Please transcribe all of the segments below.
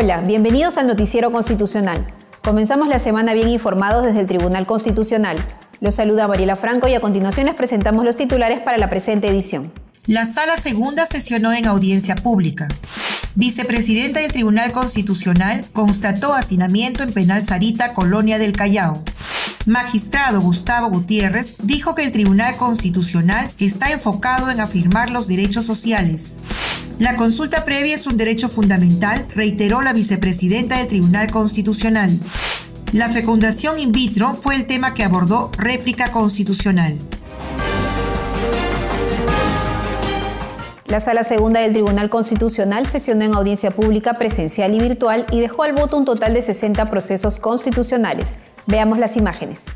Hola, bienvenidos al Noticiero Constitucional. Comenzamos la semana bien informados desde el Tribunal Constitucional. Los saluda Mariela Franco y a continuación les presentamos los titulares para la presente edición. La Sala Segunda sesionó en audiencia pública. Vicepresidenta del Tribunal Constitucional constató hacinamiento en Penal Sarita, Colonia del Callao. Magistrado Gustavo Gutiérrez dijo que el Tribunal Constitucional está enfocado en afirmar los derechos sociales. La consulta previa es un derecho fundamental, reiteró la vicepresidenta del Tribunal Constitucional. La fecundación in vitro fue el tema que abordó réplica constitucional. La Sala Segunda del Tribunal Constitucional sesionó en audiencia pública presencial y virtual y dejó al voto un total de 60 procesos constitucionales. Veamos las imágenes.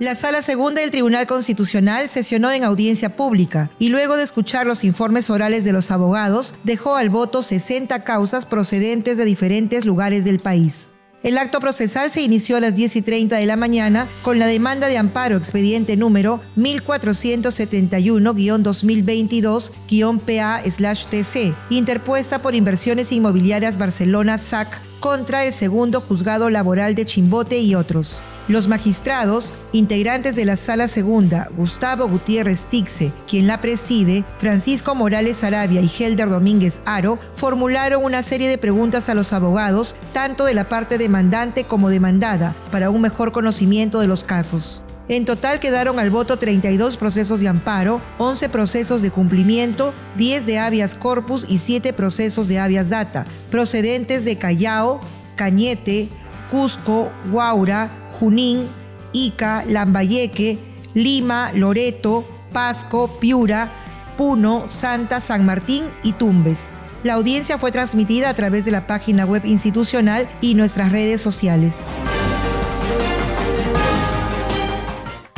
La Sala Segunda del Tribunal Constitucional sesionó en audiencia pública y luego de escuchar los informes orales de los abogados, dejó al voto 60 causas procedentes de diferentes lugares del país. El acto procesal se inició a las 10 y 30 de la mañana con la demanda de amparo expediente número 1471-2022-PA-TC, interpuesta por Inversiones Inmobiliarias Barcelona SAC contra el segundo juzgado laboral de Chimbote y otros. Los magistrados, integrantes de la Sala Segunda, Gustavo Gutiérrez Tixe, quien la preside, Francisco Morales Arabia y Helder Domínguez Aro, formularon una serie de preguntas a los abogados, tanto de la parte demandante como demandada, para un mejor conocimiento de los casos. En total quedaron al voto 32 procesos de amparo, 11 procesos de cumplimiento, 10 de habeas corpus y 7 procesos de habeas data, procedentes de Callao, Cañete, Cusco, Guaura, Junín, Ica, Lambayeque, Lima, Loreto, Pasco, Piura, Puno, Santa, San Martín y Tumbes. La audiencia fue transmitida a través de la página web institucional y nuestras redes sociales.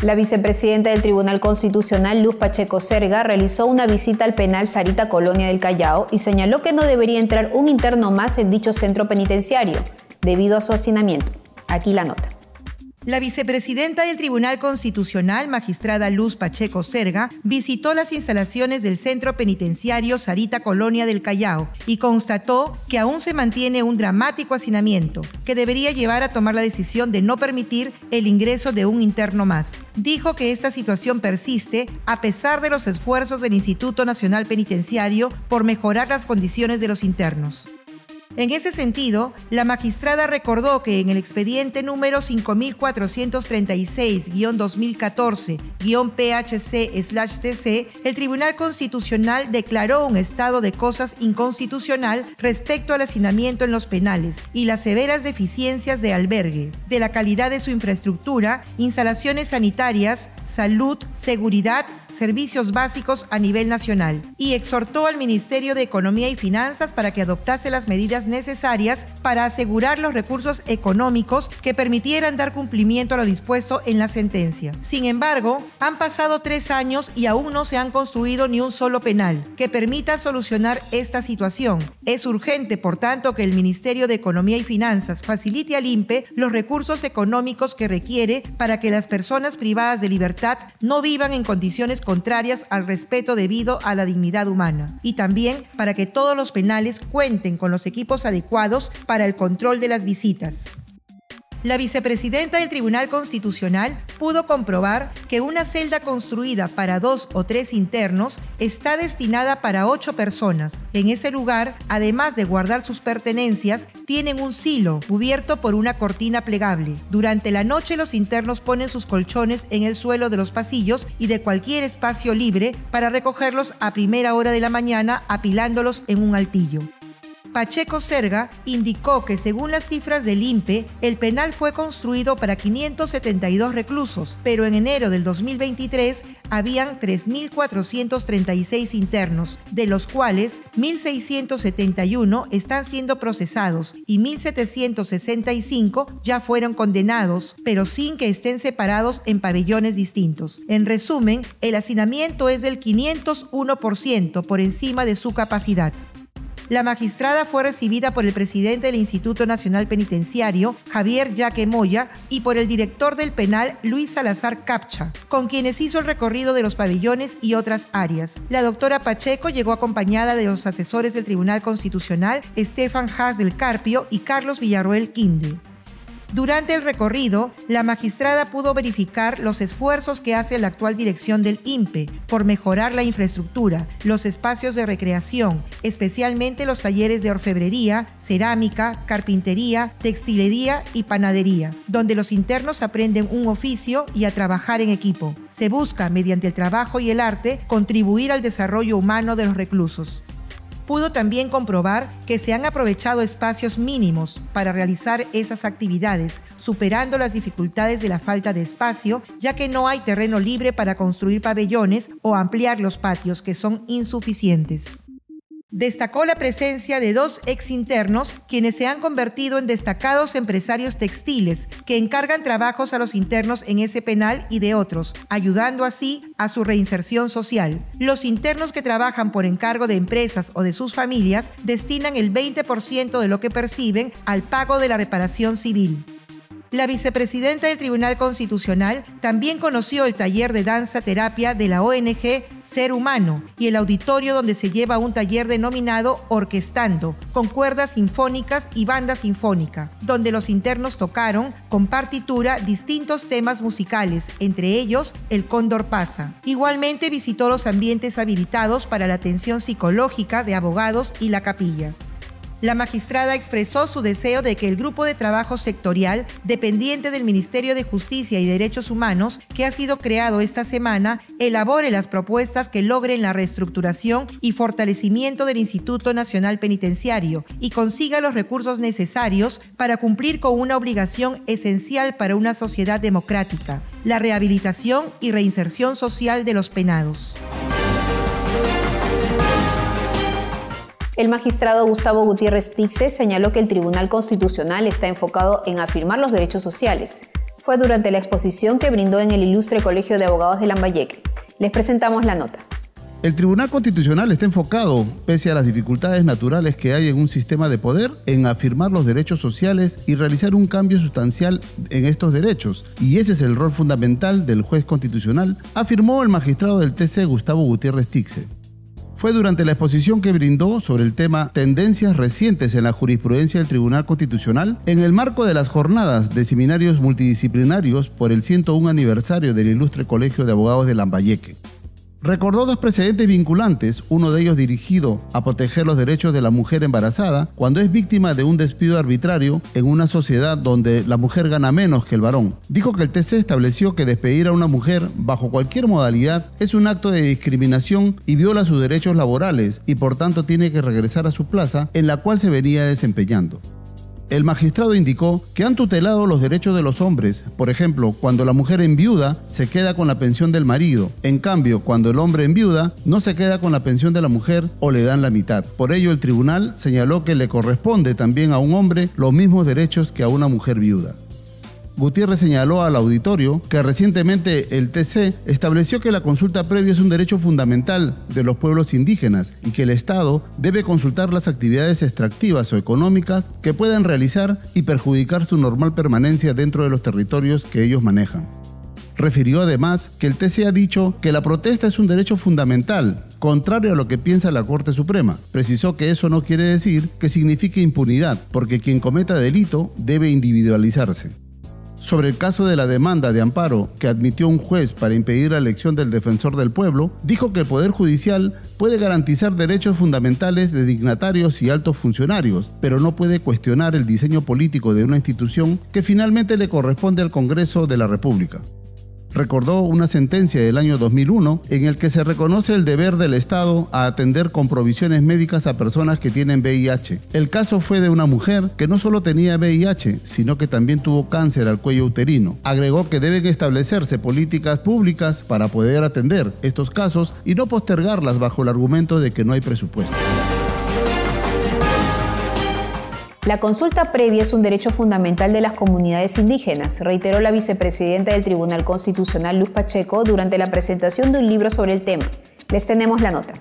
La vicepresidenta del Tribunal Constitucional, Luz Pacheco Serga, realizó una visita al penal Sarita Colonia del Callao y señaló que no debería entrar un interno más en dicho centro penitenciario, debido a su hacinamiento. Aquí la nota. La vicepresidenta del Tribunal Constitucional, magistrada Luz Pacheco Serga, visitó las instalaciones del Centro Penitenciario Sarita Colonia del Callao y constató que aún se mantiene un dramático hacinamiento que debería llevar a tomar la decisión de no permitir el ingreso de un interno más. Dijo que esta situación persiste a pesar de los esfuerzos del Instituto Nacional Penitenciario por mejorar las condiciones de los internos. En ese sentido, la magistrada recordó que en el expediente número 5436-2014-PHC-TC, el Tribunal Constitucional declaró un estado de cosas inconstitucional respecto al hacinamiento en los penales y las severas deficiencias de albergue, de la calidad de su infraestructura, instalaciones sanitarias, salud, seguridad, servicios básicos a nivel nacional y exhortó al Ministerio de Economía y Finanzas para que adoptase las medidas necesarias para asegurar los recursos económicos que permitieran dar cumplimiento a lo dispuesto en la sentencia. Sin embargo, han pasado tres años y aún no se han construido ni un solo penal que permita solucionar esta situación. Es urgente, por tanto, que el Ministerio de Economía y Finanzas facilite al INPE los recursos económicos que requiere para que las personas privadas de libertad no vivan en condiciones contrarias al respeto debido a la dignidad humana y también para que todos los penales cuenten con los equipos adecuados para el control de las visitas. La vicepresidenta del Tribunal Constitucional pudo comprobar que una celda construida para dos o tres internos está destinada para ocho personas. En ese lugar, además de guardar sus pertenencias, tienen un silo cubierto por una cortina plegable. Durante la noche los internos ponen sus colchones en el suelo de los pasillos y de cualquier espacio libre para recogerlos a primera hora de la mañana apilándolos en un altillo. Pacheco Serga indicó que según las cifras del INPE, el penal fue construido para 572 reclusos, pero en enero del 2023 habían 3.436 internos, de los cuales 1.671 están siendo procesados y 1.765 ya fueron condenados, pero sin que estén separados en pabellones distintos. En resumen, el hacinamiento es del 501% por encima de su capacidad. La magistrada fue recibida por el presidente del Instituto Nacional Penitenciario, Javier Yaque Moya, y por el director del penal, Luis Salazar Capcha, con quienes hizo el recorrido de los pabellones y otras áreas. La doctora Pacheco llegó acompañada de los asesores del Tribunal Constitucional, Estefan Haas del Carpio y Carlos Villarroel Quinde. Durante el recorrido, la magistrada pudo verificar los esfuerzos que hace la actual dirección del INPE por mejorar la infraestructura, los espacios de recreación, especialmente los talleres de orfebrería, cerámica, carpintería, textilería y panadería, donde los internos aprenden un oficio y a trabajar en equipo. Se busca, mediante el trabajo y el arte, contribuir al desarrollo humano de los reclusos pudo también comprobar que se han aprovechado espacios mínimos para realizar esas actividades, superando las dificultades de la falta de espacio, ya que no hay terreno libre para construir pabellones o ampliar los patios que son insuficientes. Destacó la presencia de dos exinternos quienes se han convertido en destacados empresarios textiles que encargan trabajos a los internos en ese penal y de otros, ayudando así a su reinserción social. Los internos que trabajan por encargo de empresas o de sus familias destinan el 20% de lo que perciben al pago de la reparación civil. La vicepresidenta del Tribunal Constitucional también conoció el taller de danza terapia de la ONG Ser Humano y el auditorio donde se lleva un taller denominado Orquestando, con cuerdas sinfónicas y banda sinfónica, donde los internos tocaron con partitura distintos temas musicales, entre ellos El Cóndor pasa. Igualmente visitó los ambientes habilitados para la atención psicológica de abogados y la capilla. La magistrada expresó su deseo de que el grupo de trabajo sectorial dependiente del Ministerio de Justicia y Derechos Humanos, que ha sido creado esta semana, elabore las propuestas que logren la reestructuración y fortalecimiento del Instituto Nacional Penitenciario y consiga los recursos necesarios para cumplir con una obligación esencial para una sociedad democrática, la rehabilitación y reinserción social de los penados. El magistrado Gustavo Gutiérrez Tixe señaló que el Tribunal Constitucional está enfocado en afirmar los derechos sociales. Fue durante la exposición que brindó en el Ilustre Colegio de Abogados de Lambayeque. Les presentamos la nota. El Tribunal Constitucional está enfocado, pese a las dificultades naturales que hay en un sistema de poder, en afirmar los derechos sociales y realizar un cambio sustancial en estos derechos. Y ese es el rol fundamental del juez constitucional, afirmó el magistrado del TC Gustavo Gutiérrez Tixe fue durante la exposición que brindó sobre el tema Tendencias recientes en la jurisprudencia del Tribunal Constitucional en el marco de las jornadas de seminarios multidisciplinarios por el 101 aniversario del Ilustre Colegio de Abogados de Lambayeque. Recordó dos precedentes vinculantes, uno de ellos dirigido a proteger los derechos de la mujer embarazada cuando es víctima de un despido arbitrario en una sociedad donde la mujer gana menos que el varón. Dijo que el TC estableció que despedir a una mujer bajo cualquier modalidad es un acto de discriminación y viola sus derechos laborales y por tanto tiene que regresar a su plaza en la cual se venía desempeñando. El magistrado indicó que han tutelado los derechos de los hombres. Por ejemplo, cuando la mujer enviuda se queda con la pensión del marido. En cambio, cuando el hombre enviuda no se queda con la pensión de la mujer o le dan la mitad. Por ello, el tribunal señaló que le corresponde también a un hombre los mismos derechos que a una mujer viuda. Gutiérrez señaló al auditorio que recientemente el TC estableció que la consulta previa es un derecho fundamental de los pueblos indígenas y que el Estado debe consultar las actividades extractivas o económicas que puedan realizar y perjudicar su normal permanencia dentro de los territorios que ellos manejan. Refirió además que el TC ha dicho que la protesta es un derecho fundamental, contrario a lo que piensa la Corte Suprema. Precisó que eso no quiere decir que signifique impunidad, porque quien cometa delito debe individualizarse sobre el caso de la demanda de amparo que admitió un juez para impedir la elección del defensor del pueblo, dijo que el Poder Judicial puede garantizar derechos fundamentales de dignatarios y altos funcionarios, pero no puede cuestionar el diseño político de una institución que finalmente le corresponde al Congreso de la República recordó una sentencia del año 2001 en el que se reconoce el deber del Estado a atender con provisiones médicas a personas que tienen VIH. El caso fue de una mujer que no solo tenía VIH, sino que también tuvo cáncer al cuello uterino. Agregó que deben establecerse políticas públicas para poder atender estos casos y no postergarlas bajo el argumento de que no hay presupuesto. La consulta previa es un derecho fundamental de las comunidades indígenas, reiteró la vicepresidenta del Tribunal Constitucional Luz Pacheco durante la presentación de un libro sobre el tema. Les tenemos la nota.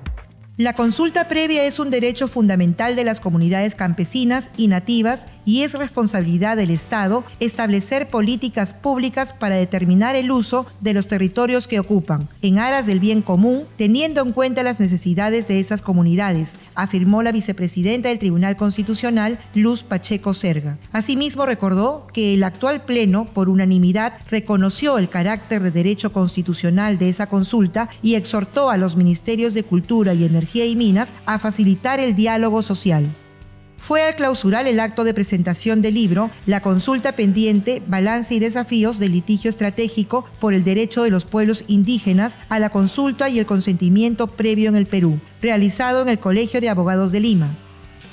La consulta previa es un derecho fundamental de las comunidades campesinas y nativas y es responsabilidad del Estado establecer políticas públicas para determinar el uso de los territorios que ocupan, en aras del bien común, teniendo en cuenta las necesidades de esas comunidades, afirmó la vicepresidenta del Tribunal Constitucional, Luz Pacheco Serga. Asimismo, recordó que el actual Pleno, por unanimidad, reconoció el carácter de derecho constitucional de esa consulta y exhortó a los ministerios de Cultura y Energía y Minas a facilitar el diálogo social. Fue al clausurar el acto de presentación del libro La consulta pendiente, balance y desafíos del litigio estratégico por el derecho de los pueblos indígenas a la consulta y el consentimiento previo en el Perú, realizado en el Colegio de Abogados de Lima.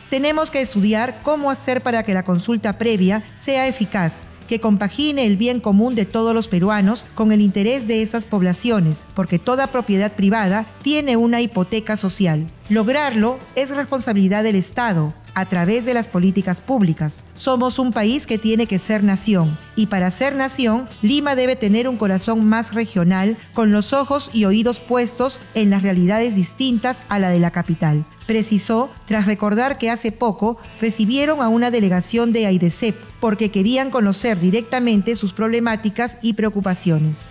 Tenemos que estudiar cómo hacer para que la consulta previa sea eficaz, que compagine el bien común de todos los peruanos con el interés de esas poblaciones, porque toda propiedad privada tiene una hipoteca social. Lograrlo es responsabilidad del Estado, a través de las políticas públicas. Somos un país que tiene que ser nación y para ser nación, Lima debe tener un corazón más regional con los ojos y oídos puestos en las realidades distintas a la de la capital. Precisó tras recordar que hace poco recibieron a una delegación de AIDESEP porque querían conocer directamente sus problemáticas y preocupaciones.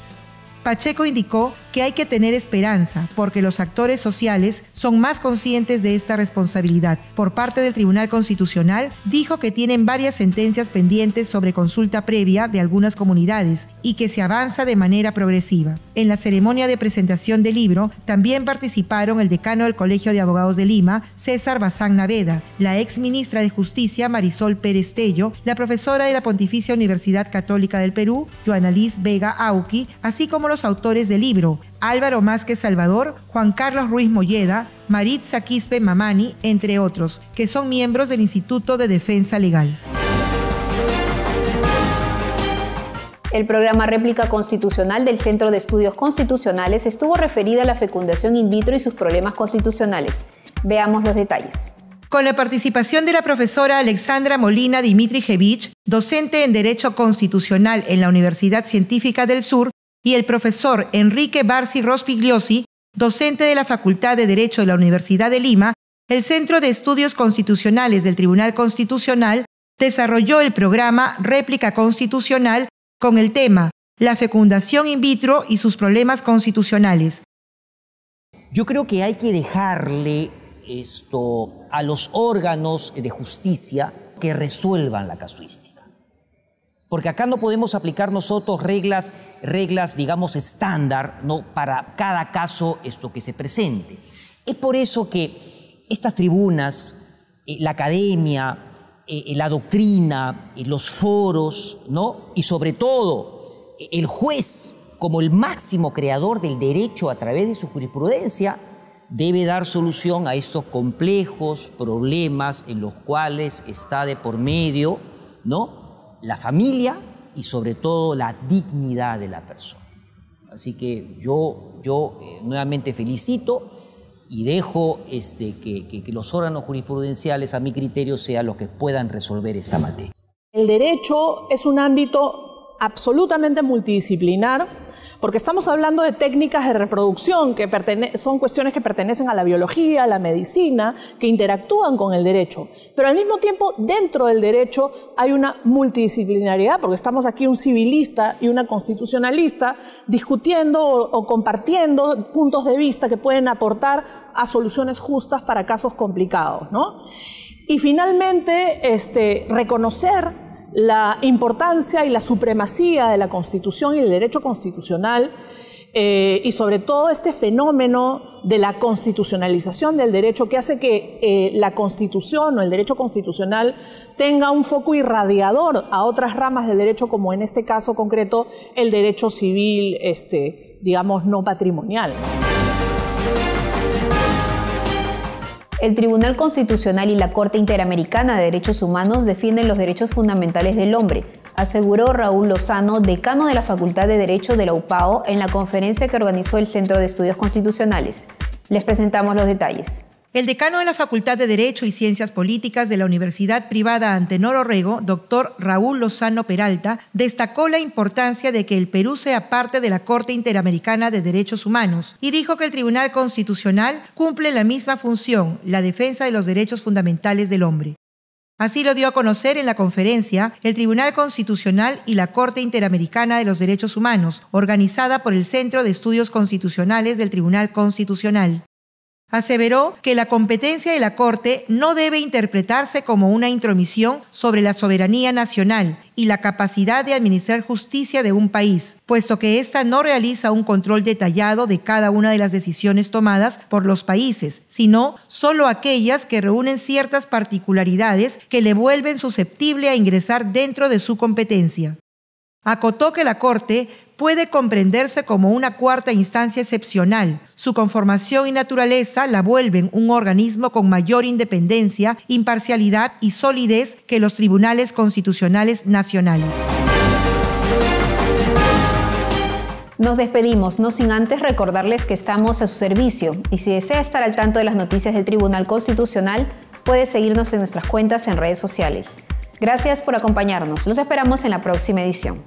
Pacheco indicó que hay que tener esperanza porque los actores sociales son más conscientes de esta responsabilidad. Por parte del Tribunal Constitucional, dijo que tienen varias sentencias pendientes sobre consulta previa de algunas comunidades y que se avanza de manera progresiva. En la ceremonia de presentación del libro también participaron el decano del Colegio de Abogados de Lima, César Bazán Naveda, la ex ministra de Justicia, Marisol Pérez Tello, la profesora de la Pontificia Universidad Católica del Perú, Joana Liz Vega Auqui, así como los autores del libro, Álvaro Másquez Salvador, Juan Carlos Ruiz Molleda, Maritza Quispe Mamani, entre otros, que son miembros del Instituto de Defensa Legal. El programa Réplica Constitucional del Centro de Estudios Constitucionales estuvo referida a la fecundación in vitro y sus problemas constitucionales. Veamos los detalles. Con la participación de la profesora Alexandra Molina Dimitrievich, docente en Derecho Constitucional en la Universidad Científica del Sur, y el profesor Enrique Barci Rospigliosi, docente de la Facultad de Derecho de la Universidad de Lima, el Centro de Estudios Constitucionales del Tribunal Constitucional desarrolló el programa Réplica Constitucional con el tema La fecundación in vitro y sus problemas constitucionales. Yo creo que hay que dejarle esto a los órganos de justicia que resuelvan la casuística. Porque acá no podemos aplicar nosotros reglas, reglas, digamos, estándar, ¿no? Para cada caso esto que se presente. Es por eso que estas tribunas, eh, la academia, eh, la doctrina, eh, los foros, ¿no? Y sobre todo, el juez, como el máximo creador del derecho a través de su jurisprudencia, debe dar solución a estos complejos problemas en los cuales está de por medio, ¿no? La familia y sobre todo la dignidad de la persona. Así que yo, yo eh, nuevamente felicito y dejo este, que, que los órganos jurisprudenciales, a mi criterio, sean los que puedan resolver esta materia. El derecho es un ámbito absolutamente multidisciplinar porque estamos hablando de técnicas de reproducción que son cuestiones que pertenecen a la biología, a la medicina, que interactúan con el derecho. Pero al mismo tiempo, dentro del derecho hay una multidisciplinariedad, porque estamos aquí un civilista y una constitucionalista discutiendo o, compartiendo puntos de vista que pueden aportar a soluciones justas para casos complicados, Y finalmente, este, reconocer la importancia y la supremacía de la Constitución y el derecho constitucional eh, y sobre todo este fenómeno de la constitucionalización del derecho que hace que eh, la Constitución o el derecho constitucional tenga un foco irradiador a otras ramas del derecho, como en este caso concreto el derecho civil, este, digamos, no patrimonial. El Tribunal Constitucional y la Corte Interamericana de Derechos Humanos defienden los derechos fundamentales del hombre, aseguró Raúl Lozano, decano de la Facultad de Derecho de la UPAO, en la conferencia que organizó el Centro de Estudios Constitucionales. Les presentamos los detalles. El decano de la Facultad de Derecho y Ciencias Políticas de la Universidad Privada Antenor Orrego, doctor Raúl Lozano Peralta, destacó la importancia de que el Perú sea parte de la Corte Interamericana de Derechos Humanos y dijo que el Tribunal Constitucional cumple la misma función, la defensa de los derechos fundamentales del hombre. Así lo dio a conocer en la conferencia el Tribunal Constitucional y la Corte Interamericana de los Derechos Humanos, organizada por el Centro de Estudios Constitucionales del Tribunal Constitucional. Aseveró que la competencia de la Corte no debe interpretarse como una intromisión sobre la soberanía nacional y la capacidad de administrar justicia de un país, puesto que ésta no realiza un control detallado de cada una de las decisiones tomadas por los países, sino solo aquellas que reúnen ciertas particularidades que le vuelven susceptible a ingresar dentro de su competencia. Acotó que la Corte puede comprenderse como una cuarta instancia excepcional. Su conformación y naturaleza la vuelven un organismo con mayor independencia, imparcialidad y solidez que los tribunales constitucionales nacionales. Nos despedimos, no sin antes recordarles que estamos a su servicio y si desea estar al tanto de las noticias del Tribunal Constitucional, puede seguirnos en nuestras cuentas en redes sociales. Gracias por acompañarnos. Los esperamos en la próxima edición.